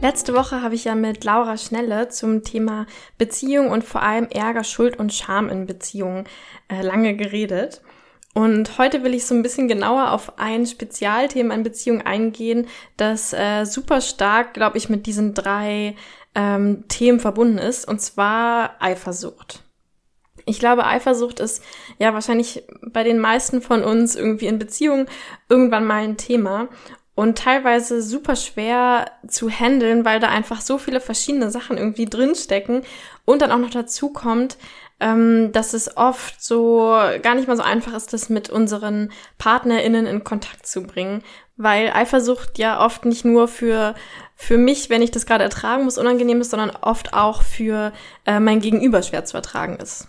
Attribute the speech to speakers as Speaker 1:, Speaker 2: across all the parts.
Speaker 1: Letzte Woche habe ich ja mit Laura Schnelle zum Thema Beziehung und vor allem Ärger, Schuld und Scham in Beziehungen äh, lange geredet. Und heute will ich so ein bisschen genauer auf ein Spezialthema in Beziehung eingehen, das äh, super stark, glaube ich, mit diesen drei ähm, Themen verbunden ist, und zwar Eifersucht. Ich glaube, Eifersucht ist ja wahrscheinlich bei den meisten von uns irgendwie in Beziehungen irgendwann mal ein Thema und teilweise super schwer zu handeln, weil da einfach so viele verschiedene Sachen irgendwie drinstecken und dann auch noch dazu kommt, ähm, dass es oft so gar nicht mal so einfach ist, das mit unseren PartnerInnen in Kontakt zu bringen, weil Eifersucht ja oft nicht nur für für mich, wenn ich das gerade ertragen muss, unangenehm ist, sondern oft auch für äh, mein Gegenüber schwer zu ertragen ist.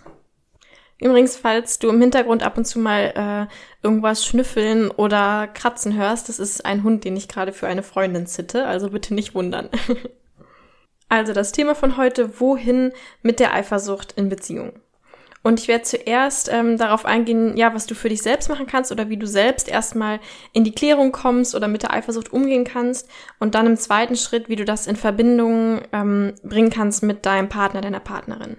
Speaker 1: Übrigens, falls du im Hintergrund ab und zu mal äh, irgendwas schnüffeln oder kratzen hörst, das ist ein Hund, den ich gerade für eine Freundin zitte, also bitte nicht wundern. also das Thema von heute, wohin mit der Eifersucht in Beziehung? Und ich werde zuerst ähm, darauf eingehen, ja, was du für dich selbst machen kannst oder wie du selbst erstmal in die Klärung kommst oder mit der Eifersucht umgehen kannst. Und dann im zweiten Schritt, wie du das in Verbindung ähm, bringen kannst mit deinem Partner, deiner Partnerin.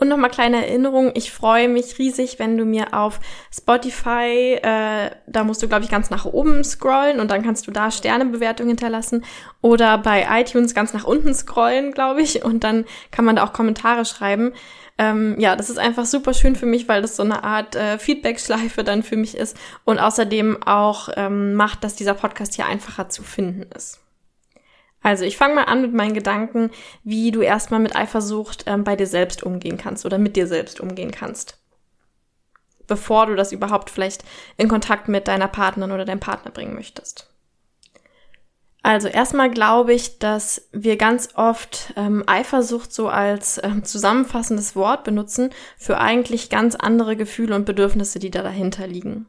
Speaker 1: Und nochmal kleine Erinnerung, ich freue mich riesig, wenn du mir auf Spotify, äh, da musst du, glaube ich, ganz nach oben scrollen und dann kannst du da Sternebewertungen hinterlassen oder bei iTunes ganz nach unten scrollen, glaube ich, und dann kann man da auch Kommentare schreiben. Ähm, ja, das ist einfach super schön für mich, weil das so eine Art äh, Feedback-Schleife dann für mich ist und außerdem auch ähm, macht, dass dieser Podcast hier einfacher zu finden ist. Also ich fange mal an mit meinen Gedanken, wie du erstmal mit Eifersucht ähm, bei dir selbst umgehen kannst oder mit dir selbst umgehen kannst. Bevor du das überhaupt vielleicht in Kontakt mit deiner Partnerin oder deinem Partner bringen möchtest. Also erstmal glaube ich, dass wir ganz oft ähm, Eifersucht so als ähm, zusammenfassendes Wort benutzen für eigentlich ganz andere Gefühle und Bedürfnisse, die da dahinter liegen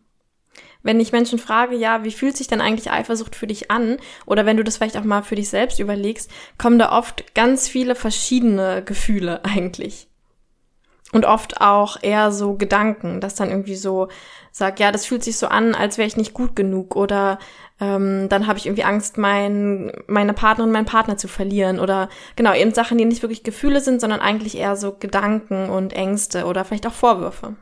Speaker 1: wenn ich Menschen frage, ja, wie fühlt sich denn eigentlich Eifersucht für dich an? Oder wenn du das vielleicht auch mal für dich selbst überlegst, kommen da oft ganz viele verschiedene Gefühle eigentlich. Und oft auch eher so Gedanken, dass dann irgendwie so sagt, ja, das fühlt sich so an, als wäre ich nicht gut genug oder ähm, dann habe ich irgendwie Angst, mein, meine Partnerin, meinen Partner zu verlieren oder genau, eben Sachen, die nicht wirklich Gefühle sind, sondern eigentlich eher so Gedanken und Ängste oder vielleicht auch Vorwürfe.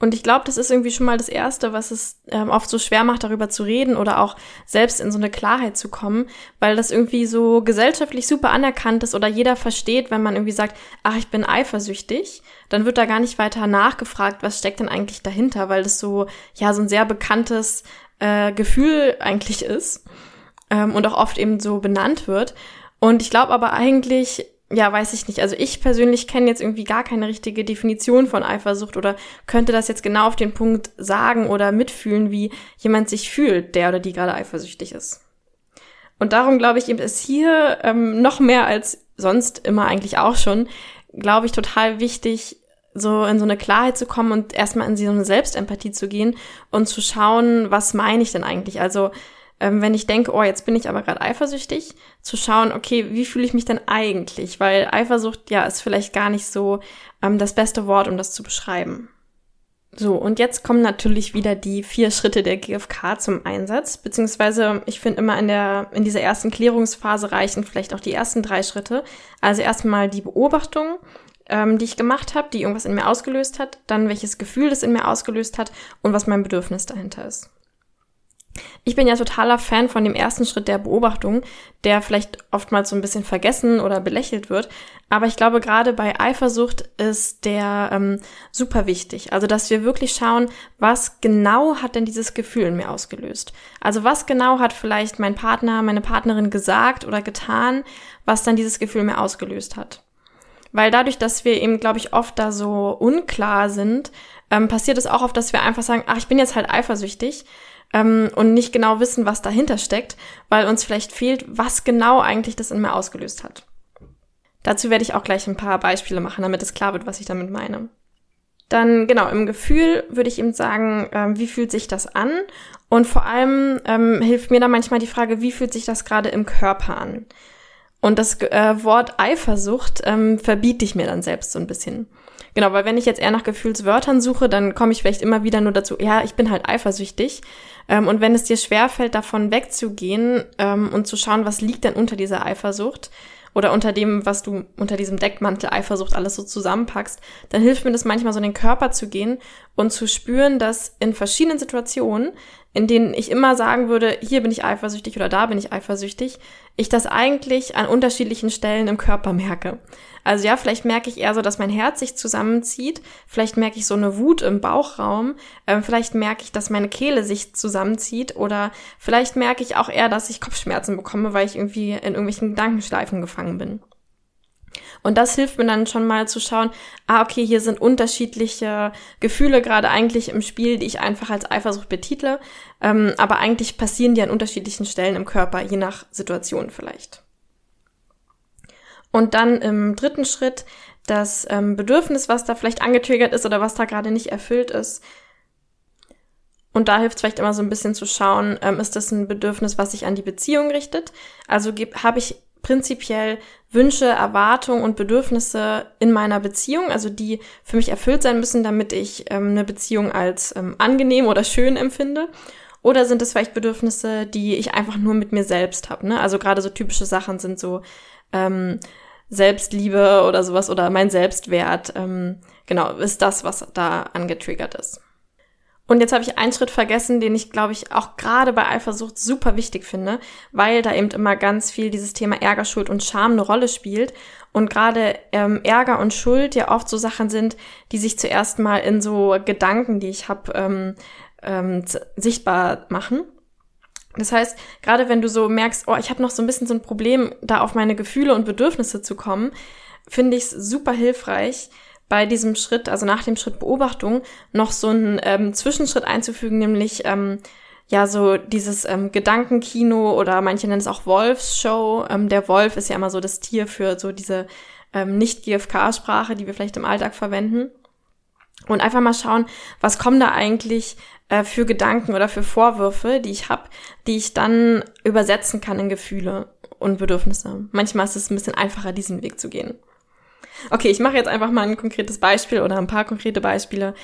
Speaker 1: Und ich glaube, das ist irgendwie schon mal das Erste, was es ähm, oft so schwer macht, darüber zu reden oder auch selbst in so eine Klarheit zu kommen, weil das irgendwie so gesellschaftlich super anerkannt ist oder jeder versteht, wenn man irgendwie sagt, ach, ich bin eifersüchtig, dann wird da gar nicht weiter nachgefragt, was steckt denn eigentlich dahinter, weil das so, ja, so ein sehr bekanntes äh, Gefühl eigentlich ist ähm, und auch oft eben so benannt wird. Und ich glaube aber eigentlich, ja, weiß ich nicht. Also ich persönlich kenne jetzt irgendwie gar keine richtige Definition von Eifersucht oder könnte das jetzt genau auf den Punkt sagen oder mitfühlen, wie jemand sich fühlt, der oder die gerade eifersüchtig ist. Und darum glaube ich eben ist hier ähm, noch mehr als sonst immer eigentlich auch schon, glaube ich, total wichtig, so in so eine Klarheit zu kommen und erstmal in so eine Selbstempathie zu gehen und zu schauen, was meine ich denn eigentlich? Also ähm, wenn ich denke, oh, jetzt bin ich aber gerade eifersüchtig, zu schauen, okay, wie fühle ich mich denn eigentlich? Weil Eifersucht, ja, ist vielleicht gar nicht so ähm, das beste Wort, um das zu beschreiben. So, und jetzt kommen natürlich wieder die vier Schritte der GfK zum Einsatz, beziehungsweise ich finde immer in der, in dieser ersten Klärungsphase reichen vielleicht auch die ersten drei Schritte. Also erstmal die Beobachtung, ähm, die ich gemacht habe, die irgendwas in mir ausgelöst hat, dann welches Gefühl das in mir ausgelöst hat und was mein Bedürfnis dahinter ist. Ich bin ja totaler Fan von dem ersten Schritt der Beobachtung, der vielleicht oftmals so ein bisschen vergessen oder belächelt wird. Aber ich glaube, gerade bei Eifersucht ist der ähm, super wichtig. Also, dass wir wirklich schauen, was genau hat denn dieses Gefühl in mir ausgelöst? Also, was genau hat vielleicht mein Partner, meine Partnerin gesagt oder getan, was dann dieses Gefühl mir ausgelöst hat? Weil dadurch, dass wir eben, glaube ich, oft da so unklar sind, ähm, passiert es auch oft, dass wir einfach sagen, ach, ich bin jetzt halt eifersüchtig ähm, und nicht genau wissen, was dahinter steckt, weil uns vielleicht fehlt, was genau eigentlich das in mir ausgelöst hat. Dazu werde ich auch gleich ein paar Beispiele machen, damit es klar wird, was ich damit meine. Dann genau, im Gefühl würde ich ihm sagen, ähm, wie fühlt sich das an? Und vor allem ähm, hilft mir da manchmal die Frage, wie fühlt sich das gerade im Körper an? Und das äh, Wort Eifersucht ähm, verbiete ich mir dann selbst so ein bisschen. Genau, weil wenn ich jetzt eher nach Gefühlswörtern suche, dann komme ich vielleicht immer wieder nur dazu, ja, ich bin halt eifersüchtig. Ähm, und wenn es dir schwerfällt, davon wegzugehen ähm, und zu schauen, was liegt denn unter dieser Eifersucht, oder unter dem, was du unter diesem Deckmantel Eifersucht alles so zusammenpackst, dann hilft mir das manchmal so in den Körper zu gehen und zu spüren, dass in verschiedenen Situationen, in denen ich immer sagen würde, hier bin ich eifersüchtig oder da bin ich eifersüchtig, ich das eigentlich an unterschiedlichen Stellen im Körper merke. Also ja, vielleicht merke ich eher so, dass mein Herz sich zusammenzieht, vielleicht merke ich so eine Wut im Bauchraum, äh, vielleicht merke ich, dass meine Kehle sich zusammenzieht oder vielleicht merke ich auch eher, dass ich Kopfschmerzen bekomme, weil ich irgendwie in irgendwelchen Gedankenschleifen gefangen bin. Und das hilft mir dann schon mal zu schauen, ah, okay, hier sind unterschiedliche Gefühle gerade eigentlich im Spiel, die ich einfach als Eifersucht betitle, ähm, aber eigentlich passieren die an unterschiedlichen Stellen im Körper, je nach Situation vielleicht. Und dann im dritten Schritt das ähm, Bedürfnis, was da vielleicht angetriggert ist oder was da gerade nicht erfüllt ist. Und da hilft es vielleicht immer so ein bisschen zu schauen, ähm, ist das ein Bedürfnis, was sich an die Beziehung richtet? Also habe ich prinzipiell Wünsche, Erwartungen und Bedürfnisse in meiner Beziehung, also die für mich erfüllt sein müssen, damit ich ähm, eine Beziehung als ähm, angenehm oder schön empfinde. Oder sind es vielleicht Bedürfnisse, die ich einfach nur mit mir selbst habe? Ne? Also gerade so typische Sachen sind so ähm, Selbstliebe oder sowas oder mein Selbstwert, ähm, genau, ist das, was da angetriggert ist. Und jetzt habe ich einen Schritt vergessen, den ich, glaube ich, auch gerade bei Eifersucht super wichtig finde, weil da eben immer ganz viel dieses Thema Ärger, Schuld und Scham eine Rolle spielt. Und gerade ähm, Ärger und Schuld ja oft so Sachen sind, die sich zuerst mal in so Gedanken, die ich habe, ähm, ähm, sichtbar machen. Das heißt, gerade wenn du so merkst, oh, ich habe noch so ein bisschen so ein Problem, da auf meine Gefühle und Bedürfnisse zu kommen, finde ich es super hilfreich, bei diesem Schritt, also nach dem Schritt Beobachtung, noch so einen ähm, Zwischenschritt einzufügen, nämlich ähm, ja so dieses ähm, Gedankenkino oder manche nennen es auch Wolfsshow. Ähm, der Wolf ist ja immer so das Tier für so diese ähm, Nicht-GFK-Sprache, die wir vielleicht im Alltag verwenden. Und einfach mal schauen, was kommen da eigentlich äh, für Gedanken oder für Vorwürfe, die ich habe, die ich dann übersetzen kann in Gefühle und Bedürfnisse. Manchmal ist es ein bisschen einfacher, diesen Weg zu gehen. Okay, ich mache jetzt einfach mal ein konkretes Beispiel oder ein paar konkrete Beispiele,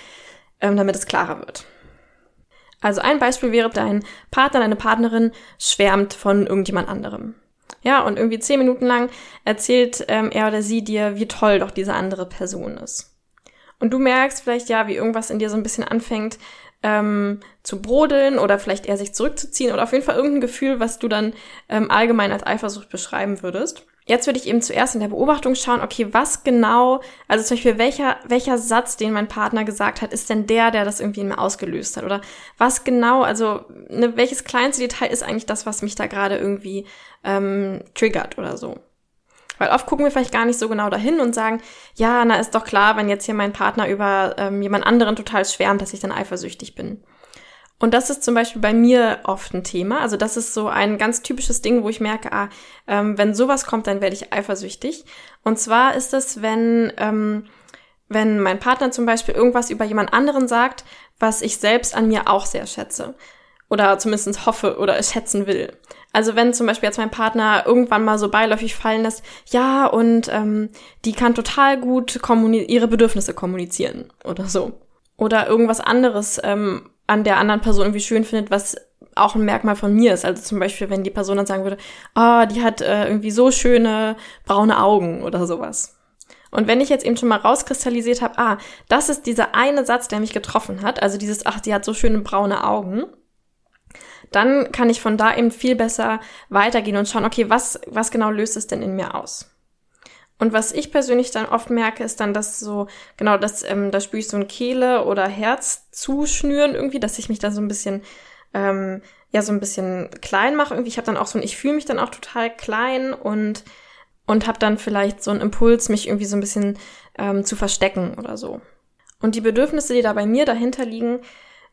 Speaker 1: ähm, damit es klarer wird. Also ein Beispiel wäre, dein Partner, deine Partnerin schwärmt von irgendjemand anderem. Ja, und irgendwie zehn Minuten lang erzählt ähm, er oder sie dir, wie toll doch diese andere Person ist. Und du merkst vielleicht ja, wie irgendwas in dir so ein bisschen anfängt ähm, zu brodeln oder vielleicht eher sich zurückzuziehen oder auf jeden Fall irgendein Gefühl, was du dann ähm, allgemein als Eifersucht beschreiben würdest. Jetzt würde ich eben zuerst in der Beobachtung schauen, okay, was genau, also zum Beispiel welcher, welcher Satz, den mein Partner gesagt hat, ist denn der, der das irgendwie in mir ausgelöst hat? Oder was genau, also ne, welches kleinste Detail ist eigentlich das, was mich da gerade irgendwie ähm, triggert oder so? Weil oft gucken wir vielleicht gar nicht so genau dahin und sagen, ja, na ist doch klar, wenn jetzt hier mein Partner über ähm, jemand anderen total schwärmt, dass ich dann eifersüchtig bin. Und das ist zum Beispiel bei mir oft ein Thema. Also das ist so ein ganz typisches Ding, wo ich merke, ah, ähm, wenn sowas kommt, dann werde ich eifersüchtig. Und zwar ist es, wenn, ähm, wenn mein Partner zum Beispiel irgendwas über jemand anderen sagt, was ich selbst an mir auch sehr schätze. Oder zumindest hoffe oder schätzen will. Also wenn zum Beispiel jetzt mein Partner irgendwann mal so beiläufig fallen lässt, ja, und ähm, die kann total gut ihre Bedürfnisse kommunizieren oder so. Oder irgendwas anderes ähm, an der anderen Person irgendwie schön findet, was auch ein Merkmal von mir ist. Also zum Beispiel, wenn die Person dann sagen würde, ah, oh, die hat äh, irgendwie so schöne braune Augen oder sowas. Und wenn ich jetzt eben schon mal rauskristallisiert habe, ah, das ist dieser eine Satz, der mich getroffen hat, also dieses, ach, die hat so schöne braune Augen, dann kann ich von da eben viel besser weitergehen und schauen, okay, was, was genau löst es denn in mir aus? Und was ich persönlich dann oft merke, ist dann, dass so, genau, dass, ähm, da spüre ich so ein Kehle oder Herz zuschnüren irgendwie, dass ich mich da so ein bisschen, ähm, ja, so ein bisschen klein mache. Irgendwie, ich habe dann auch so ein, ich fühle mich dann auch total klein und, und habe dann vielleicht so einen Impuls, mich irgendwie so ein bisschen ähm, zu verstecken oder so. Und die Bedürfnisse, die da bei mir dahinter liegen,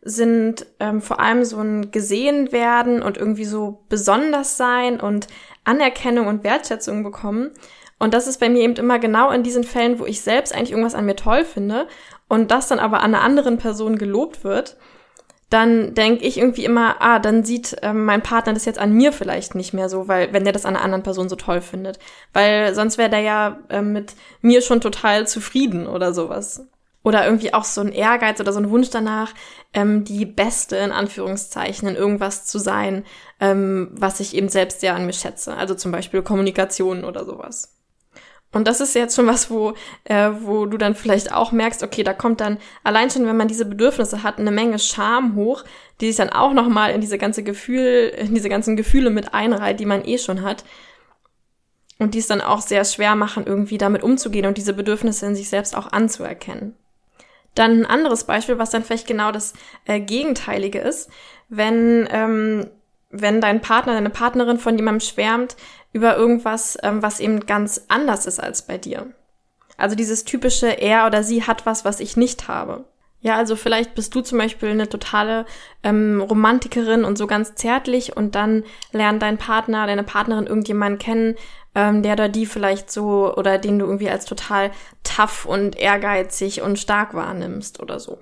Speaker 1: sind ähm, vor allem so ein gesehen werden und irgendwie so besonders sein und Anerkennung und Wertschätzung bekommen. Und das ist bei mir eben immer genau in diesen Fällen, wo ich selbst eigentlich irgendwas an mir toll finde und das dann aber an einer anderen Person gelobt wird, dann denke ich irgendwie immer, ah, dann sieht ähm, mein Partner das jetzt an mir vielleicht nicht mehr so, weil wenn der das an einer anderen Person so toll findet, weil sonst wäre der ja äh, mit mir schon total zufrieden oder sowas. Oder irgendwie auch so ein Ehrgeiz oder so ein Wunsch danach, ähm, die Beste in Anführungszeichen in irgendwas zu sein, ähm, was ich eben selbst sehr an mir schätze. Also zum Beispiel Kommunikation oder sowas. Und das ist jetzt schon was, wo, äh, wo du dann vielleicht auch merkst, okay, da kommt dann allein schon, wenn man diese Bedürfnisse hat, eine Menge Scham hoch, die sich dann auch nochmal in diese ganze Gefühl, in diese ganzen Gefühle mit einreiht, die man eh schon hat. Und die es dann auch sehr schwer machen, irgendwie damit umzugehen und diese Bedürfnisse in sich selbst auch anzuerkennen. Dann ein anderes Beispiel, was dann vielleicht genau das äh, Gegenteilige ist, wenn, ähm, wenn dein Partner, deine Partnerin von jemandem schwärmt über irgendwas, ähm, was eben ganz anders ist als bei dir. Also dieses typische, er oder sie hat was, was ich nicht habe. Ja, also vielleicht bist du zum Beispiel eine totale ähm, Romantikerin und so ganz zärtlich und dann lernt dein Partner, deine Partnerin irgendjemanden kennen, ähm, der oder die vielleicht so oder den du irgendwie als total tough und ehrgeizig und stark wahrnimmst oder so.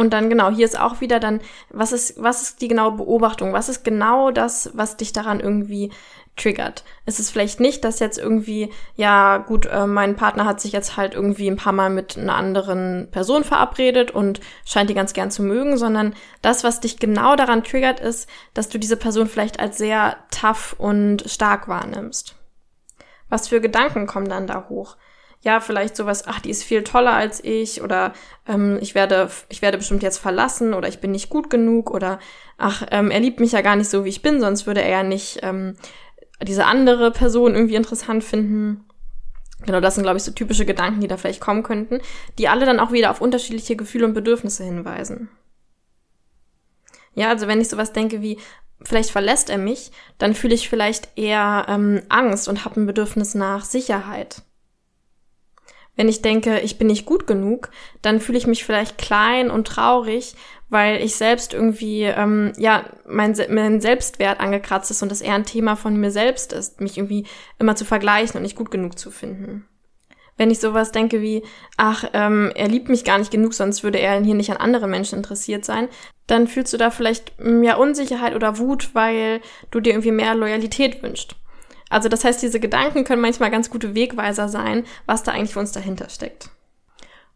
Speaker 1: Und dann genau, hier ist auch wieder dann, was ist, was ist die genaue Beobachtung? Was ist genau das, was dich daran irgendwie triggert? Es ist vielleicht nicht, dass jetzt irgendwie, ja gut, äh, mein Partner hat sich jetzt halt irgendwie ein paar Mal mit einer anderen Person verabredet und scheint die ganz gern zu mögen, sondern das, was dich genau daran triggert, ist, dass du diese Person vielleicht als sehr tough und stark wahrnimmst. Was für Gedanken kommen dann da hoch? Ja, vielleicht sowas, ach, die ist viel toller als ich oder ähm, ich werde, ich werde bestimmt jetzt verlassen oder ich bin nicht gut genug oder ach, ähm, er liebt mich ja gar nicht so, wie ich bin, sonst würde er ja nicht ähm, diese andere Person irgendwie interessant finden. Genau, das sind, glaube ich, so typische Gedanken, die da vielleicht kommen könnten, die alle dann auch wieder auf unterschiedliche Gefühle und Bedürfnisse hinweisen. Ja, also wenn ich sowas denke wie, vielleicht verlässt er mich, dann fühle ich vielleicht eher ähm, Angst und habe ein Bedürfnis nach Sicherheit. Wenn ich denke, ich bin nicht gut genug, dann fühle ich mich vielleicht klein und traurig, weil ich selbst irgendwie, ähm, ja, mein, mein Selbstwert angekratzt ist und das eher ein Thema von mir selbst ist, mich irgendwie immer zu vergleichen und nicht gut genug zu finden wenn ich sowas denke wie, ach, ähm, er liebt mich gar nicht genug, sonst würde er hier nicht an andere Menschen interessiert sein, dann fühlst du da vielleicht mm, ja Unsicherheit oder Wut, weil du dir irgendwie mehr Loyalität wünschst. Also das heißt, diese Gedanken können manchmal ganz gute Wegweiser sein, was da eigentlich für uns dahinter steckt.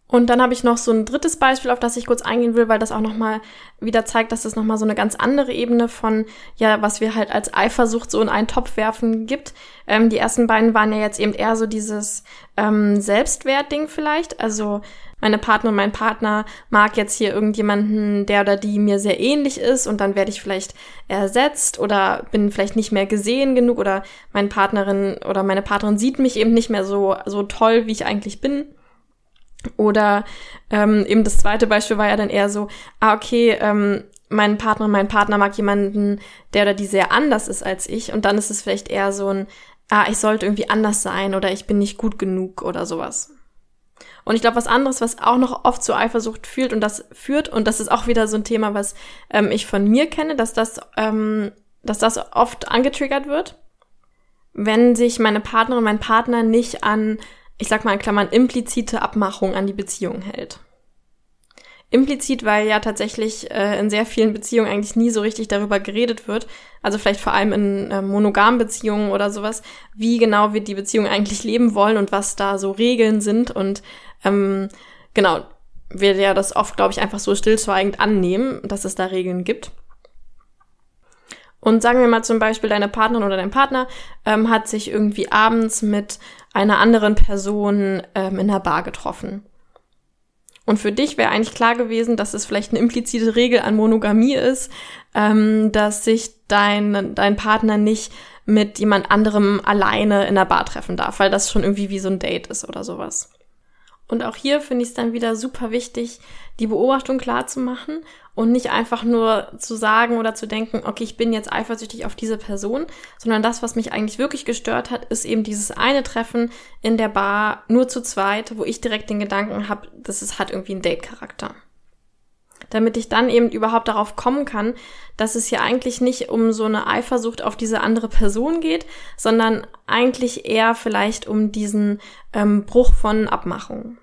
Speaker 1: Und dann habe ich noch so ein drittes Beispiel, auf das ich kurz eingehen will, weil das auch nochmal wieder zeigt, dass es nochmal so eine ganz andere Ebene von, ja, was wir halt als Eifersucht so in einen Topf werfen gibt. Ähm, die ersten beiden waren ja jetzt eben eher so dieses ähm, Selbstwertding vielleicht. Also meine Partnerin, mein Partner mag jetzt hier irgendjemanden, der oder die mir sehr ähnlich ist und dann werde ich vielleicht ersetzt oder bin vielleicht nicht mehr gesehen genug oder meine Partnerin oder meine Partnerin sieht mich eben nicht mehr so, so toll, wie ich eigentlich bin. Oder ähm, eben das zweite Beispiel war ja dann eher so, ah, okay, ähm, mein Partner, mein Partner mag jemanden, der oder die sehr anders ist als ich. Und dann ist es vielleicht eher so ein, ah, ich sollte irgendwie anders sein oder ich bin nicht gut genug oder sowas. Und ich glaube, was anderes, was auch noch oft zu Eifersucht fühlt und das führt, und das ist auch wieder so ein Thema, was ähm, ich von mir kenne, dass das, ähm, dass das oft angetriggert wird, wenn sich meine Partnerin, mein Partner nicht an ich sag mal in Klammern, implizite Abmachung an die Beziehung hält. Implizit, weil ja tatsächlich äh, in sehr vielen Beziehungen eigentlich nie so richtig darüber geredet wird, also vielleicht vor allem in äh, monogamen Beziehungen oder sowas, wie genau wir die Beziehung eigentlich leben wollen und was da so Regeln sind und ähm, genau, wir ja das oft, glaube ich, einfach so stillschweigend annehmen, dass es da Regeln gibt. Und sagen wir mal zum Beispiel, deine Partnerin oder dein Partner ähm, hat sich irgendwie abends mit einer anderen Person ähm, in der Bar getroffen. Und für dich wäre eigentlich klar gewesen, dass es vielleicht eine implizite Regel an Monogamie ist, ähm, dass sich dein, dein Partner nicht mit jemand anderem alleine in der Bar treffen darf, weil das schon irgendwie wie so ein Date ist oder sowas. Und auch hier finde ich es dann wieder super wichtig, die Beobachtung klar zu machen und nicht einfach nur zu sagen oder zu denken, okay, ich bin jetzt eifersüchtig auf diese Person, sondern das, was mich eigentlich wirklich gestört hat, ist eben dieses eine Treffen in der Bar nur zu zweit, wo ich direkt den Gedanken habe, das ist, hat irgendwie einen Date-Charakter. Damit ich dann eben überhaupt darauf kommen kann, dass es hier eigentlich nicht um so eine Eifersucht auf diese andere Person geht, sondern eigentlich eher vielleicht um diesen ähm, Bruch von Abmachungen.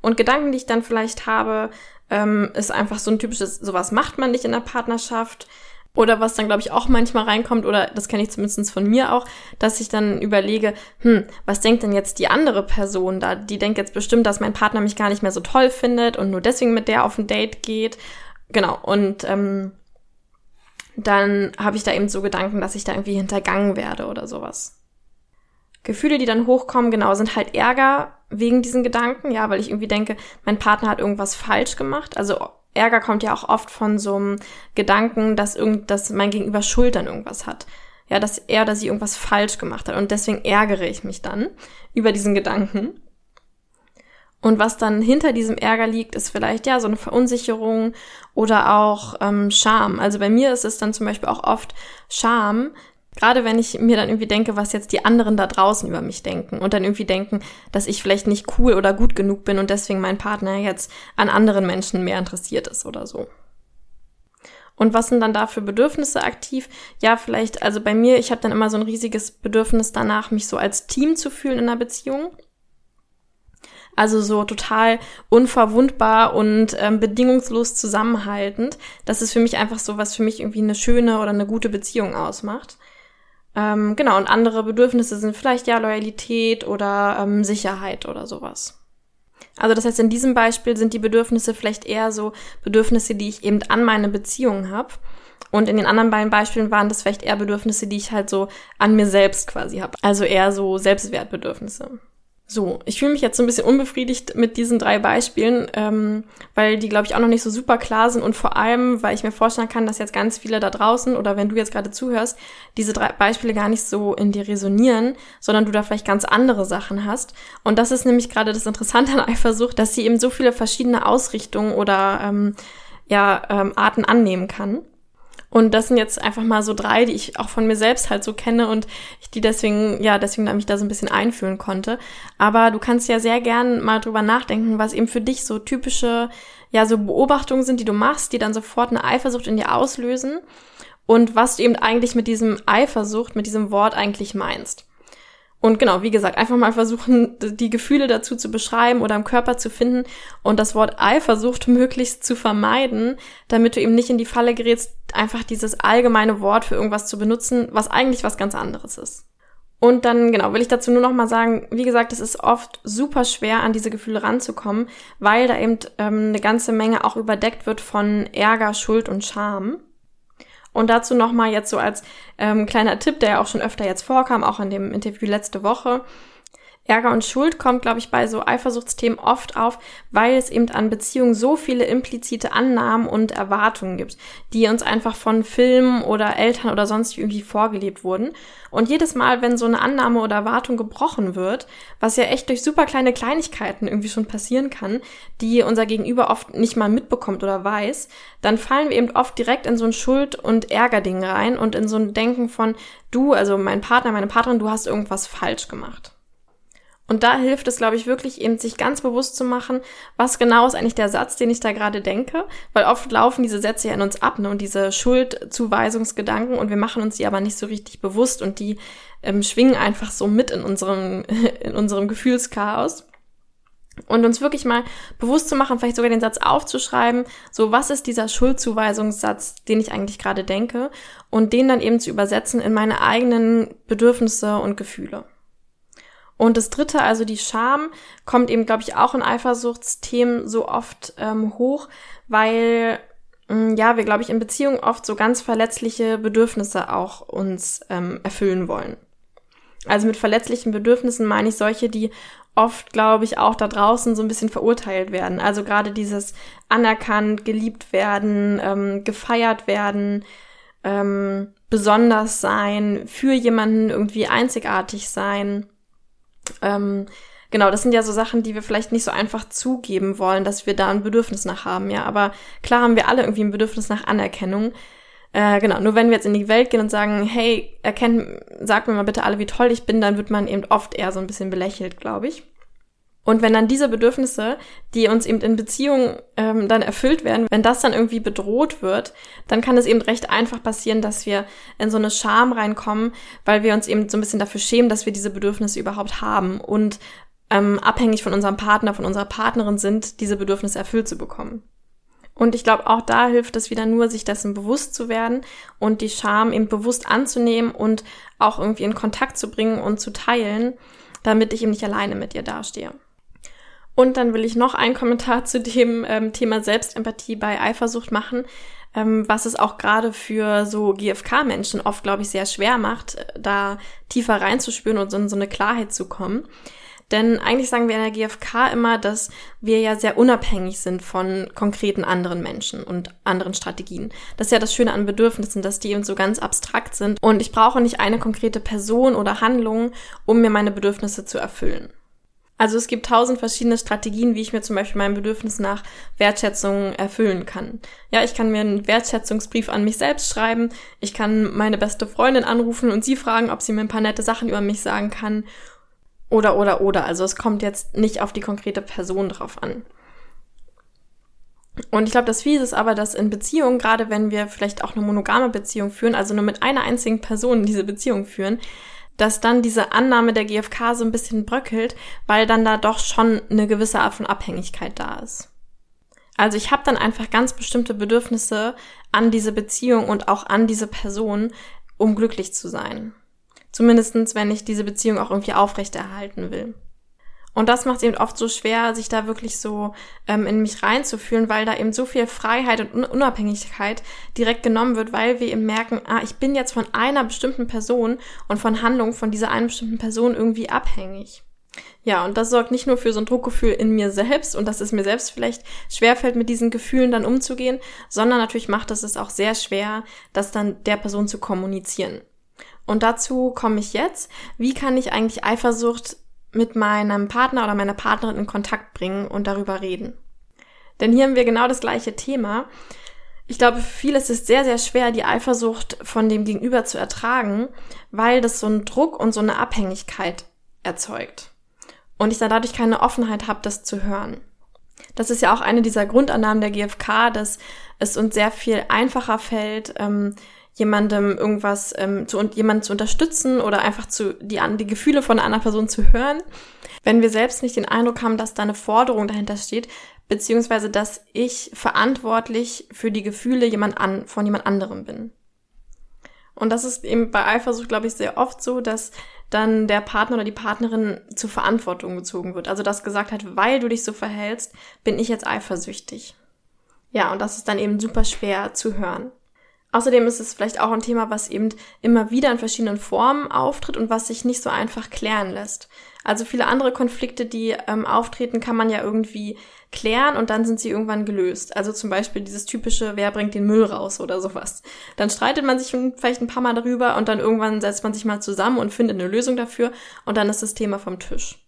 Speaker 1: Und Gedanken, die ich dann vielleicht habe, ähm, ist einfach so ein typisches, sowas macht man nicht in der Partnerschaft. Oder was dann, glaube ich, auch manchmal reinkommt, oder das kenne ich zumindest von mir auch, dass ich dann überlege, hm, was denkt denn jetzt die andere Person da? Die denkt jetzt bestimmt, dass mein Partner mich gar nicht mehr so toll findet und nur deswegen mit der auf ein Date geht. Genau, und ähm, dann habe ich da eben so Gedanken, dass ich da irgendwie hintergangen werde oder sowas. Gefühle, die dann hochkommen, genau, sind halt Ärger wegen diesen Gedanken, ja, weil ich irgendwie denke, mein Partner hat irgendwas falsch gemacht. Also Ärger kommt ja auch oft von so einem Gedanken, dass irgend, dass mein Gegenüber Schuld an irgendwas hat. Ja, dass er oder sie irgendwas falsch gemacht hat. Und deswegen ärgere ich mich dann über diesen Gedanken. Und was dann hinter diesem Ärger liegt, ist vielleicht ja so eine Verunsicherung oder auch ähm, Scham. Also bei mir ist es dann zum Beispiel auch oft Scham, Gerade wenn ich mir dann irgendwie denke, was jetzt die anderen da draußen über mich denken und dann irgendwie denken, dass ich vielleicht nicht cool oder gut genug bin und deswegen mein Partner jetzt an anderen Menschen mehr interessiert ist oder so. Und was sind dann da für Bedürfnisse aktiv? Ja, vielleicht, also bei mir, ich habe dann immer so ein riesiges Bedürfnis danach, mich so als Team zu fühlen in einer Beziehung. Also so total unverwundbar und ähm, bedingungslos zusammenhaltend. Das ist für mich einfach so, was für mich irgendwie eine schöne oder eine gute Beziehung ausmacht. Ähm, genau, und andere Bedürfnisse sind vielleicht ja Loyalität oder ähm, Sicherheit oder sowas. Also das heißt, in diesem Beispiel sind die Bedürfnisse vielleicht eher so Bedürfnisse, die ich eben an meine Beziehung habe. Und in den anderen beiden Beispielen waren das vielleicht eher Bedürfnisse, die ich halt so an mir selbst quasi habe. Also eher so Selbstwertbedürfnisse. So, ich fühle mich jetzt so ein bisschen unbefriedigt mit diesen drei Beispielen, ähm, weil die, glaube ich, auch noch nicht so super klar sind und vor allem, weil ich mir vorstellen kann, dass jetzt ganz viele da draußen oder wenn du jetzt gerade zuhörst, diese drei Beispiele gar nicht so in dir resonieren, sondern du da vielleicht ganz andere Sachen hast. Und das ist nämlich gerade das Interessante an Eifersucht, dass sie eben so viele verschiedene Ausrichtungen oder ähm, ja, ähm, Arten annehmen kann. Und das sind jetzt einfach mal so drei, die ich auch von mir selbst halt so kenne und ich die deswegen, ja, deswegen mich da so ein bisschen einfühlen konnte. Aber du kannst ja sehr gern mal drüber nachdenken, was eben für dich so typische, ja, so Beobachtungen sind, die du machst, die dann sofort eine Eifersucht in dir auslösen und was du eben eigentlich mit diesem Eifersucht, mit diesem Wort eigentlich meinst. Und genau, wie gesagt, einfach mal versuchen, die Gefühle dazu zu beschreiben oder im Körper zu finden und das Wort Eifersucht möglichst zu vermeiden, damit du eben nicht in die Falle gerätst, einfach dieses allgemeine Wort für irgendwas zu benutzen, was eigentlich was ganz anderes ist. Und dann, genau, will ich dazu nur noch mal sagen, wie gesagt, es ist oft super schwer, an diese Gefühle ranzukommen, weil da eben ähm, eine ganze Menge auch überdeckt wird von Ärger, Schuld und Scham. Und dazu nochmal jetzt so als ähm, kleiner Tipp, der ja auch schon öfter jetzt vorkam, auch in dem Interview letzte Woche. Ärger und Schuld kommt, glaube ich, bei so Eifersuchtsthemen oft auf, weil es eben an Beziehungen so viele implizite Annahmen und Erwartungen gibt, die uns einfach von Filmen oder Eltern oder sonst irgendwie vorgelebt wurden. Und jedes Mal, wenn so eine Annahme oder Erwartung gebrochen wird, was ja echt durch super kleine Kleinigkeiten irgendwie schon passieren kann, die unser Gegenüber oft nicht mal mitbekommt oder weiß, dann fallen wir eben oft direkt in so ein Schuld- und Ärgerding rein und in so ein Denken von du, also mein Partner, meine Partnerin, du hast irgendwas falsch gemacht. Und da hilft es, glaube ich, wirklich eben, sich ganz bewusst zu machen, was genau ist eigentlich der Satz, den ich da gerade denke, weil oft laufen diese Sätze ja in uns ab ne, und diese Schuldzuweisungsgedanken und wir machen uns die aber nicht so richtig bewusst und die ähm, schwingen einfach so mit in unserem, in unserem Gefühlschaos. Und uns wirklich mal bewusst zu machen, vielleicht sogar den Satz aufzuschreiben, so was ist dieser Schuldzuweisungssatz, den ich eigentlich gerade denke, und den dann eben zu übersetzen in meine eigenen Bedürfnisse und Gefühle. Und das dritte, also die Scham, kommt eben, glaube ich, auch in Eifersuchtsthemen so oft ähm, hoch, weil mh, mm, ja, wir, glaube ich, in Beziehungen oft so ganz verletzliche Bedürfnisse auch uns ähm, erfüllen wollen. Also mit verletzlichen Bedürfnissen meine ich solche, die oft, glaube ich, auch da draußen so ein bisschen verurteilt werden. Also gerade dieses anerkannt, geliebt werden, ähm, gefeiert werden, ähm, besonders sein, für jemanden irgendwie einzigartig sein ähm, genau, das sind ja so Sachen, die wir vielleicht nicht so einfach zugeben wollen, dass wir da ein Bedürfnis nach haben, ja. Aber klar haben wir alle irgendwie ein Bedürfnis nach Anerkennung. Äh, genau, nur wenn wir jetzt in die Welt gehen und sagen, hey, erkennt, sag mir mal bitte alle, wie toll ich bin, dann wird man eben oft eher so ein bisschen belächelt, glaube ich. Und wenn dann diese Bedürfnisse, die uns eben in Beziehungen ähm, dann erfüllt werden, wenn das dann irgendwie bedroht wird, dann kann es eben recht einfach passieren, dass wir in so eine Scham reinkommen, weil wir uns eben so ein bisschen dafür schämen, dass wir diese Bedürfnisse überhaupt haben und ähm, abhängig von unserem Partner, von unserer Partnerin sind, diese Bedürfnisse erfüllt zu bekommen. Und ich glaube, auch da hilft es wieder nur, sich dessen bewusst zu werden und die Scham eben bewusst anzunehmen und auch irgendwie in Kontakt zu bringen und zu teilen, damit ich eben nicht alleine mit ihr dastehe. Und dann will ich noch einen Kommentar zu dem ähm, Thema Selbstempathie bei Eifersucht machen, ähm, was es auch gerade für so GFK-Menschen oft, glaube ich, sehr schwer macht, äh, da tiefer reinzuspüren und so in so eine Klarheit zu kommen. Denn eigentlich sagen wir in der GfK immer, dass wir ja sehr unabhängig sind von konkreten anderen Menschen und anderen Strategien. Das ist ja das Schöne an Bedürfnissen, dass die eben so ganz abstrakt sind und ich brauche nicht eine konkrete Person oder Handlung, um mir meine Bedürfnisse zu erfüllen. Also es gibt tausend verschiedene Strategien, wie ich mir zum Beispiel mein Bedürfnis nach Wertschätzung erfüllen kann. Ja, ich kann mir einen Wertschätzungsbrief an mich selbst schreiben. Ich kann meine beste Freundin anrufen und sie fragen, ob sie mir ein paar nette Sachen über mich sagen kann. Oder, oder, oder. Also es kommt jetzt nicht auf die konkrete Person drauf an. Und ich glaube, das Fiese ist aber, dass in Beziehungen, gerade wenn wir vielleicht auch eine monogame Beziehung führen, also nur mit einer einzigen Person diese Beziehung führen, dass dann diese Annahme der GfK so ein bisschen bröckelt, weil dann da doch schon eine gewisse Art von Abhängigkeit da ist. Also ich habe dann einfach ganz bestimmte Bedürfnisse an diese Beziehung und auch an diese Person, um glücklich zu sein. Zumindestens, wenn ich diese Beziehung auch irgendwie aufrechterhalten will. Und das macht es eben oft so schwer, sich da wirklich so ähm, in mich reinzufühlen, weil da eben so viel Freiheit und Unabhängigkeit direkt genommen wird, weil wir eben merken, ah, ich bin jetzt von einer bestimmten Person und von Handlungen von dieser einen bestimmten Person irgendwie abhängig. Ja, und das sorgt nicht nur für so ein Druckgefühl in mir selbst und dass es mir selbst vielleicht schwerfällt, mit diesen Gefühlen dann umzugehen, sondern natürlich macht es es auch sehr schwer, das dann der Person zu kommunizieren. Und dazu komme ich jetzt. Wie kann ich eigentlich Eifersucht mit meinem Partner oder meiner Partnerin in Kontakt bringen und darüber reden. Denn hier haben wir genau das gleiche Thema. Ich glaube, für viele ist es sehr, sehr schwer, die Eifersucht von dem Gegenüber zu ertragen, weil das so einen Druck und so eine Abhängigkeit erzeugt. Und ich dann dadurch keine Offenheit habe, das zu hören. Das ist ja auch eine dieser Grundannahmen der GfK, dass es uns sehr viel einfacher fällt, ähm, jemandem irgendwas ähm, zu und jemanden zu unterstützen oder einfach zu die, die Gefühle von einer Person zu hören, wenn wir selbst nicht den Eindruck haben, dass da eine Forderung dahinter steht, beziehungsweise dass ich verantwortlich für die Gefühle jemand an, von jemand anderem bin. Und das ist eben bei Eifersucht, glaube ich, sehr oft so, dass dann der Partner oder die Partnerin zur Verantwortung gezogen wird. Also das gesagt hat, weil du dich so verhältst, bin ich jetzt eifersüchtig. Ja, und das ist dann eben super schwer zu hören. Außerdem ist es vielleicht auch ein Thema, was eben immer wieder in verschiedenen Formen auftritt und was sich nicht so einfach klären lässt. Also viele andere Konflikte, die ähm, auftreten, kann man ja irgendwie klären und dann sind sie irgendwann gelöst. Also zum Beispiel dieses typische, wer bringt den Müll raus oder sowas. Dann streitet man sich vielleicht ein paar Mal darüber und dann irgendwann setzt man sich mal zusammen und findet eine Lösung dafür und dann ist das Thema vom Tisch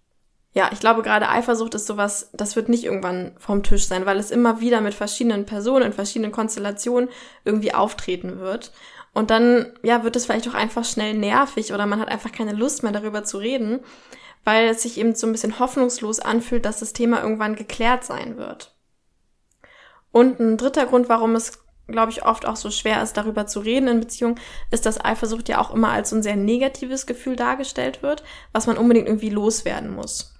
Speaker 1: ja, ich glaube gerade Eifersucht ist sowas, das wird nicht irgendwann vom Tisch sein, weil es immer wieder mit verschiedenen Personen in verschiedenen Konstellationen irgendwie auftreten wird. Und dann, ja, wird es vielleicht auch einfach schnell nervig oder man hat einfach keine Lust mehr darüber zu reden, weil es sich eben so ein bisschen hoffnungslos anfühlt, dass das Thema irgendwann geklärt sein wird. Und ein dritter Grund, warum es, glaube ich, oft auch so schwer ist, darüber zu reden in Beziehungen, ist, dass Eifersucht ja auch immer als so ein sehr negatives Gefühl dargestellt wird, was man unbedingt irgendwie loswerden muss.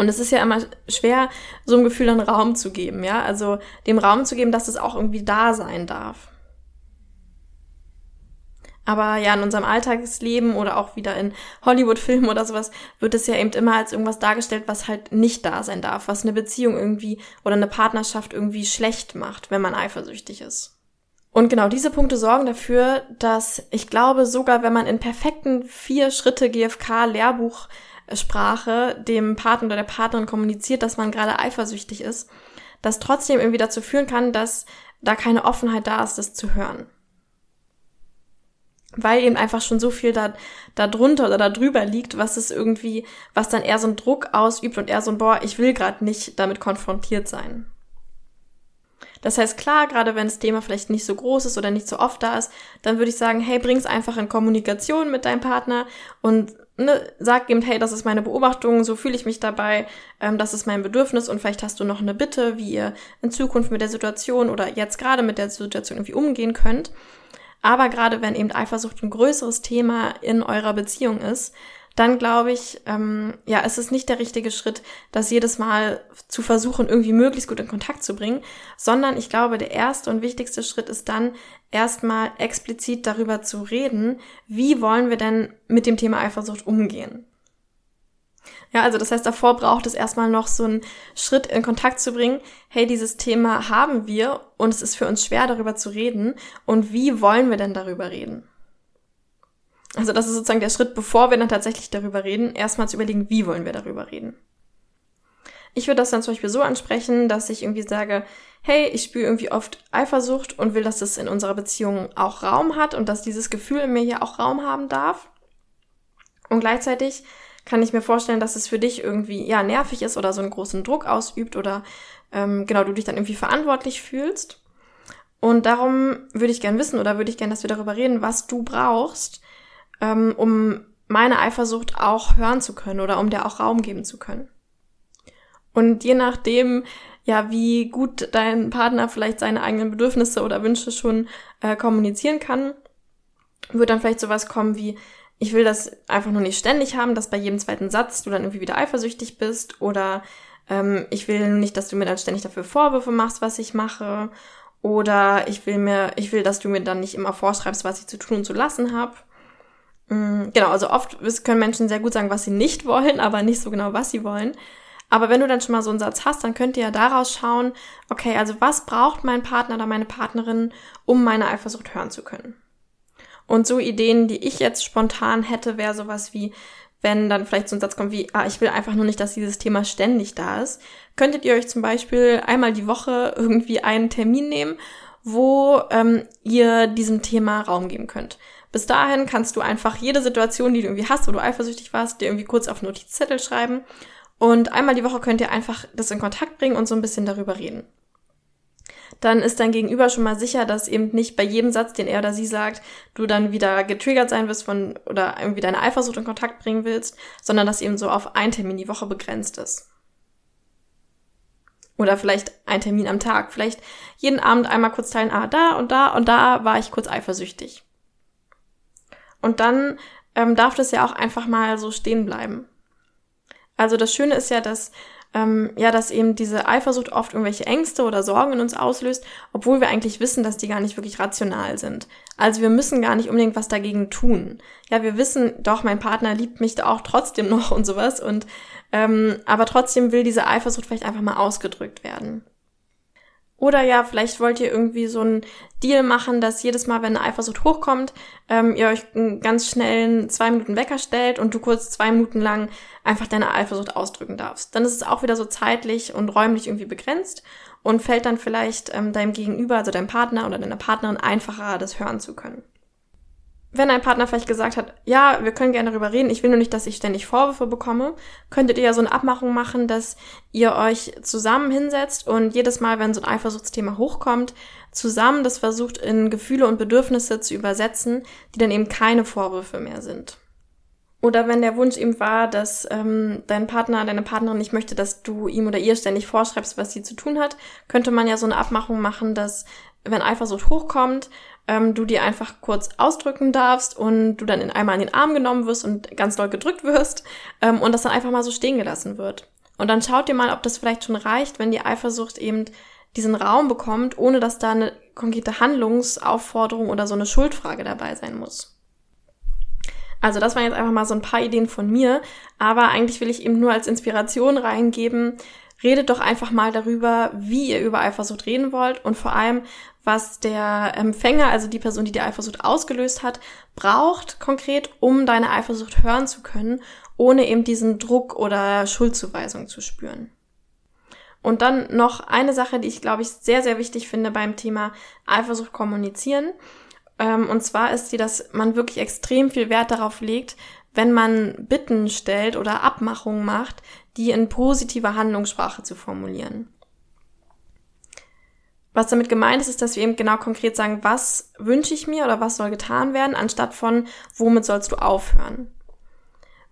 Speaker 1: Und es ist ja immer schwer, so ein Gefühl dann Raum zu geben, ja. Also dem Raum zu geben, dass es auch irgendwie da sein darf. Aber ja, in unserem Alltagsleben oder auch wieder in Hollywood-Filmen oder sowas wird es ja eben immer als irgendwas dargestellt, was halt nicht da sein darf, was eine Beziehung irgendwie oder eine Partnerschaft irgendwie schlecht macht, wenn man eifersüchtig ist. Und genau diese Punkte sorgen dafür, dass ich glaube, sogar wenn man in perfekten vier Schritte GFK Lehrbuch Sprache dem Partner oder der Partnerin kommuniziert, dass man gerade eifersüchtig ist, das trotzdem irgendwie dazu führen kann, dass da keine Offenheit da ist, das zu hören. Weil eben einfach schon so viel da, da drunter oder da drüber liegt, was es irgendwie, was dann eher so einen Druck ausübt und eher so ein, boah, ich will gerade nicht damit konfrontiert sein. Das heißt, klar, gerade wenn das Thema vielleicht nicht so groß ist oder nicht so oft da ist, dann würde ich sagen, hey, bring's einfach in Kommunikation mit deinem Partner und ne, sag eben, hey, das ist meine Beobachtung, so fühle ich mich dabei, ähm, das ist mein Bedürfnis und vielleicht hast du noch eine Bitte, wie ihr in Zukunft mit der Situation oder jetzt gerade mit der Situation irgendwie umgehen könnt. Aber gerade wenn eben Eifersucht ein größeres Thema in eurer Beziehung ist, dann glaube ich, ähm, ja, es ist nicht der richtige Schritt, das jedes Mal zu versuchen, irgendwie möglichst gut in Kontakt zu bringen, sondern ich glaube, der erste und wichtigste Schritt ist dann erstmal explizit darüber zu reden, wie wollen wir denn mit dem Thema Eifersucht umgehen. Ja, also das heißt, davor braucht es erstmal noch so einen Schritt in Kontakt zu bringen. Hey, dieses Thema haben wir und es ist für uns schwer, darüber zu reden. Und wie wollen wir denn darüber reden? Also das ist sozusagen der Schritt, bevor wir dann tatsächlich darüber reden, erstmal zu überlegen, wie wollen wir darüber reden. Ich würde das dann zum Beispiel so ansprechen, dass ich irgendwie sage, hey, ich spüre irgendwie oft Eifersucht und will, dass es in unserer Beziehung auch Raum hat und dass dieses Gefühl in mir hier auch Raum haben darf. Und gleichzeitig kann ich mir vorstellen, dass es für dich irgendwie ja nervig ist oder so einen großen Druck ausübt oder ähm, genau du dich dann irgendwie verantwortlich fühlst. Und darum würde ich gern wissen oder würde ich gern, dass wir darüber reden, was du brauchst, ähm, um meine Eifersucht auch hören zu können oder um der auch Raum geben zu können. Und je nachdem, ja, wie gut dein Partner vielleicht seine eigenen Bedürfnisse oder Wünsche schon äh, kommunizieren kann, wird dann vielleicht sowas kommen wie, ich will das einfach nur nicht ständig haben, dass bei jedem zweiten Satz du dann irgendwie wieder eifersüchtig bist oder ähm, ich will nicht, dass du mir dann ständig dafür Vorwürfe machst, was ich mache oder ich will mir, ich will, dass du mir dann nicht immer vorschreibst, was ich zu tun und zu lassen habe. Mm, genau, also oft können Menschen sehr gut sagen, was sie nicht wollen, aber nicht so genau, was sie wollen. Aber wenn du dann schon mal so einen Satz hast, dann könnt ihr ja daraus schauen, okay, also was braucht mein Partner oder meine Partnerin, um meine Eifersucht hören zu können? Und so Ideen, die ich jetzt spontan hätte, wäre sowas wie, wenn dann vielleicht so ein Satz kommt wie, ah, ich will einfach nur nicht, dass dieses Thema ständig da ist, könntet ihr euch zum Beispiel einmal die Woche irgendwie einen Termin nehmen, wo ähm, ihr diesem Thema Raum geben könnt. Bis dahin kannst du einfach jede Situation, die du irgendwie hast, wo du eifersüchtig warst, dir irgendwie kurz auf Notizzettel schreiben. Und einmal die Woche könnt ihr einfach das in Kontakt bringen und so ein bisschen darüber reden. Dann ist dein Gegenüber schon mal sicher, dass eben nicht bei jedem Satz, den er oder sie sagt, du dann wieder getriggert sein wirst von oder irgendwie deine Eifersucht in Kontakt bringen willst, sondern dass eben so auf ein Termin die Woche begrenzt ist. Oder vielleicht ein Termin am Tag. Vielleicht jeden Abend einmal kurz teilen, ah, da und da und da war ich kurz eifersüchtig. Und dann ähm, darf das ja auch einfach mal so stehen bleiben. Also das Schöne ist ja, dass ähm, ja, dass eben diese Eifersucht oft irgendwelche Ängste oder Sorgen in uns auslöst, obwohl wir eigentlich wissen, dass die gar nicht wirklich rational sind. Also wir müssen gar nicht unbedingt was dagegen tun. Ja, wir wissen, doch, mein Partner liebt mich da auch trotzdem noch und sowas und ähm, aber trotzdem will diese Eifersucht vielleicht einfach mal ausgedrückt werden. Oder ja, vielleicht wollt ihr irgendwie so einen Deal machen, dass jedes Mal, wenn eine Eifersucht hochkommt, ähm, ihr euch einen ganz schnellen zwei Minuten Wecker stellt und du kurz zwei Minuten lang einfach deine Eifersucht ausdrücken darfst. Dann ist es auch wieder so zeitlich und räumlich irgendwie begrenzt und fällt dann vielleicht ähm, deinem Gegenüber, also deinem Partner oder deiner Partnerin einfacher, das hören zu können wenn ein Partner vielleicht gesagt hat, ja, wir können gerne darüber reden, ich will nur nicht, dass ich ständig Vorwürfe bekomme, könntet ihr ja so eine Abmachung machen, dass ihr euch zusammen hinsetzt und jedes Mal, wenn so ein Eifersuchtsthema hochkommt, zusammen das versucht in Gefühle und Bedürfnisse zu übersetzen, die dann eben keine Vorwürfe mehr sind. Oder wenn der Wunsch eben war, dass ähm, dein Partner, deine Partnerin nicht möchte, dass du ihm oder ihr ständig vorschreibst, was sie zu tun hat, könnte man ja so eine Abmachung machen, dass wenn Eifersucht hochkommt, ähm, du dir einfach kurz ausdrücken darfst und du dann in einmal in den Arm genommen wirst und ganz doll gedrückt wirst ähm, und das dann einfach mal so stehen gelassen wird. Und dann schaut dir mal, ob das vielleicht schon reicht, wenn die Eifersucht eben diesen Raum bekommt, ohne dass da eine konkrete Handlungsaufforderung oder so eine Schuldfrage dabei sein muss. Also das waren jetzt einfach mal so ein paar Ideen von mir, aber eigentlich will ich eben nur als Inspiration reingeben, redet doch einfach mal darüber, wie ihr über Eifersucht reden wollt und vor allem, was der Empfänger, also die Person, die die Eifersucht ausgelöst hat, braucht konkret, um deine Eifersucht hören zu können, ohne eben diesen Druck oder Schuldzuweisung zu spüren. Und dann noch eine Sache, die ich glaube ich sehr, sehr wichtig finde beim Thema Eifersucht kommunizieren. Ähm, und zwar ist die, dass man wirklich extrem viel Wert darauf legt, wenn man Bitten stellt oder Abmachungen macht, die in positiver Handlungssprache zu formulieren. Was damit gemeint ist, ist, dass wir eben genau konkret sagen, was wünsche ich mir oder was soll getan werden, anstatt von, womit sollst du aufhören.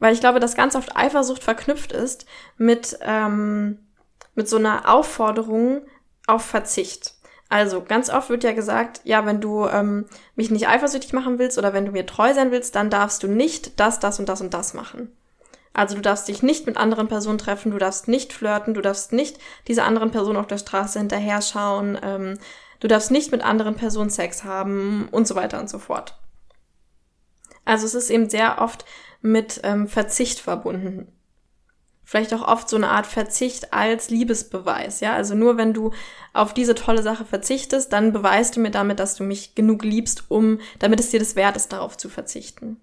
Speaker 1: Weil ich glaube, dass ganz oft Eifersucht verknüpft ist mit, ähm, mit so einer Aufforderung auf Verzicht. Also ganz oft wird ja gesagt, ja, wenn du ähm, mich nicht eifersüchtig machen willst oder wenn du mir treu sein willst, dann darfst du nicht das, das und das und das machen. Also du darfst dich nicht mit anderen Personen treffen, du darfst nicht flirten, du darfst nicht diese anderen Personen auf der Straße hinterher schauen, ähm, du darfst nicht mit anderen Personen Sex haben und so weiter und so fort. Also es ist eben sehr oft mit ähm, Verzicht verbunden vielleicht auch oft so eine Art Verzicht als Liebesbeweis, ja? Also nur wenn du auf diese tolle Sache verzichtest, dann beweist du mir damit, dass du mich genug liebst, um, damit es dir das wert ist, darauf zu verzichten.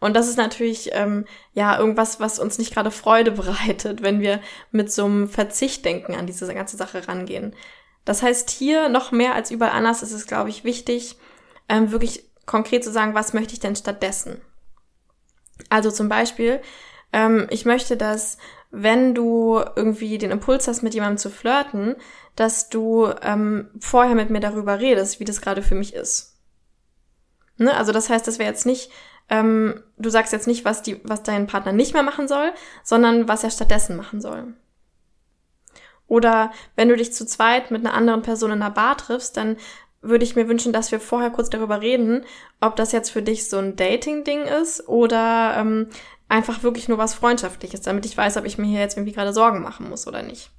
Speaker 1: Und das ist natürlich ähm, ja irgendwas, was uns nicht gerade Freude bereitet, wenn wir mit so einem Verzichtdenken an diese ganze Sache rangehen. Das heißt, hier noch mehr als überall anders ist es, glaube ich, wichtig, ähm, wirklich konkret zu sagen, was möchte ich denn stattdessen? Also zum Beispiel, ähm, ich möchte, dass wenn du irgendwie den Impuls hast, mit jemandem zu flirten, dass du ähm, vorher mit mir darüber redest, wie das gerade für mich ist. Ne? Also das heißt, das wäre jetzt nicht, ähm, du sagst jetzt nicht, was, die, was dein Partner nicht mehr machen soll, sondern was er stattdessen machen soll. Oder wenn du dich zu zweit mit einer anderen Person in einer Bar triffst, dann würde ich mir wünschen, dass wir vorher kurz darüber reden, ob das jetzt für dich so ein Dating-Ding ist oder ähm, einfach wirklich nur was Freundschaftliches, damit ich weiß, ob ich mir hier jetzt irgendwie gerade Sorgen machen muss oder nicht.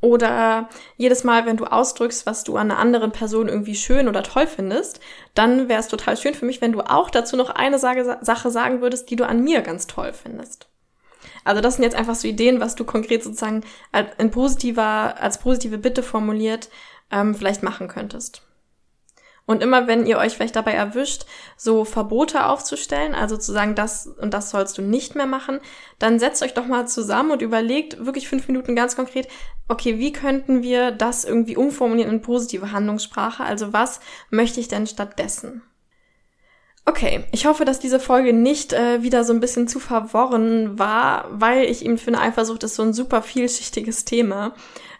Speaker 1: Oder jedes Mal, wenn du ausdrückst, was du an einer anderen Person irgendwie schön oder toll findest, dann wäre es total schön für mich, wenn du auch dazu noch eine Sache sagen würdest, die du an mir ganz toll findest. Also das sind jetzt einfach so Ideen, was du konkret sozusagen in positiver, als positive Bitte formuliert ähm, vielleicht machen könntest. Und immer wenn ihr euch vielleicht dabei erwischt, so Verbote aufzustellen, also zu sagen, das und das sollst du nicht mehr machen, dann setzt euch doch mal zusammen und überlegt wirklich fünf Minuten ganz konkret, okay, wie könnten wir das irgendwie umformulieren in positive Handlungssprache? Also was möchte ich denn stattdessen? Okay, ich hoffe, dass diese Folge nicht äh, wieder so ein bisschen zu verworren war, weil ich eben finde, Eifersucht ist so ein super vielschichtiges Thema.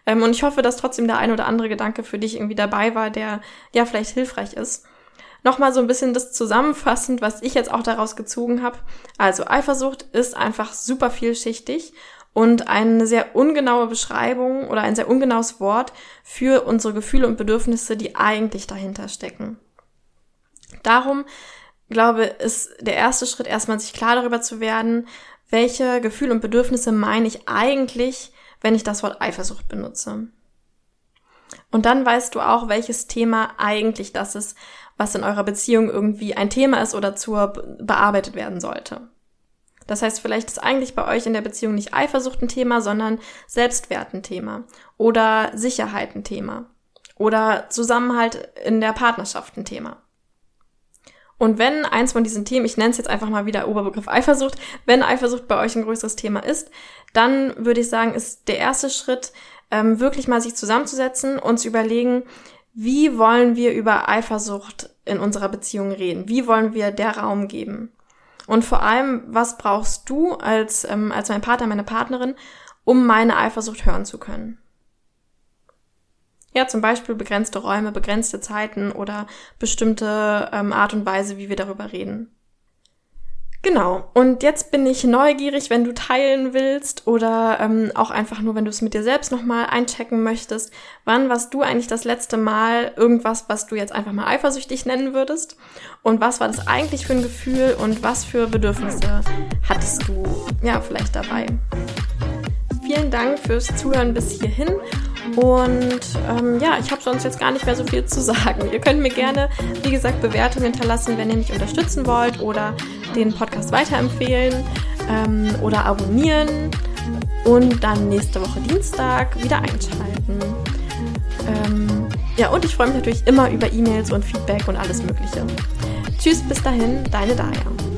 Speaker 1: Ähm, und ich hoffe, dass trotzdem der ein oder andere Gedanke für dich irgendwie dabei war, der ja vielleicht hilfreich ist. Nochmal so ein bisschen das zusammenfassend, was ich jetzt auch daraus gezogen habe. Also Eifersucht ist einfach super vielschichtig und eine sehr ungenaue Beschreibung oder ein sehr ungenaues Wort für unsere Gefühle und Bedürfnisse, die eigentlich dahinter stecken. Darum glaube, ist der erste Schritt erstmal sich klar darüber zu werden, welche Gefühle und Bedürfnisse meine ich eigentlich wenn ich das Wort Eifersucht benutze. Und dann weißt du auch, welches Thema eigentlich das ist, was in eurer Beziehung irgendwie ein Thema ist oder zur bearbeitet werden sollte. Das heißt, vielleicht ist eigentlich bei euch in der Beziehung nicht Eifersucht ein Thema, sondern Selbstwert ein Thema oder Sicherheit ein Thema oder Zusammenhalt in der Partnerschaft ein Thema. Und wenn eins von diesen Themen, ich nenne es jetzt einfach mal wieder Oberbegriff Eifersucht, wenn Eifersucht bei euch ein größeres Thema ist, dann würde ich sagen, ist der erste Schritt, ähm, wirklich mal sich zusammenzusetzen und zu überlegen, wie wollen wir über Eifersucht in unserer Beziehung reden? Wie wollen wir der Raum geben? Und vor allem, was brauchst du als, ähm, als mein Partner, meine Partnerin, um meine Eifersucht hören zu können? Ja, zum Beispiel begrenzte Räume, begrenzte Zeiten oder bestimmte ähm, Art und Weise, wie wir darüber reden. Genau. Und jetzt bin ich neugierig, wenn du teilen willst oder ähm, auch einfach nur, wenn du es mit dir selbst nochmal einchecken möchtest. Wann warst du eigentlich das letzte Mal irgendwas, was du jetzt einfach mal eifersüchtig nennen würdest? Und was war das eigentlich für ein Gefühl und was für Bedürfnisse hattest du ja vielleicht dabei? Vielen Dank fürs Zuhören bis hierhin und ähm, ja, ich habe sonst jetzt gar nicht mehr so viel zu sagen. Ihr könnt mir gerne, wie gesagt, Bewertungen hinterlassen, wenn ihr mich unterstützen wollt oder den Podcast weiterempfehlen ähm, oder abonnieren und dann nächste Woche Dienstag wieder einschalten. Ähm, ja, und ich freue mich natürlich immer über E-Mails und Feedback und alles Mögliche. Tschüss, bis dahin, deine Daya.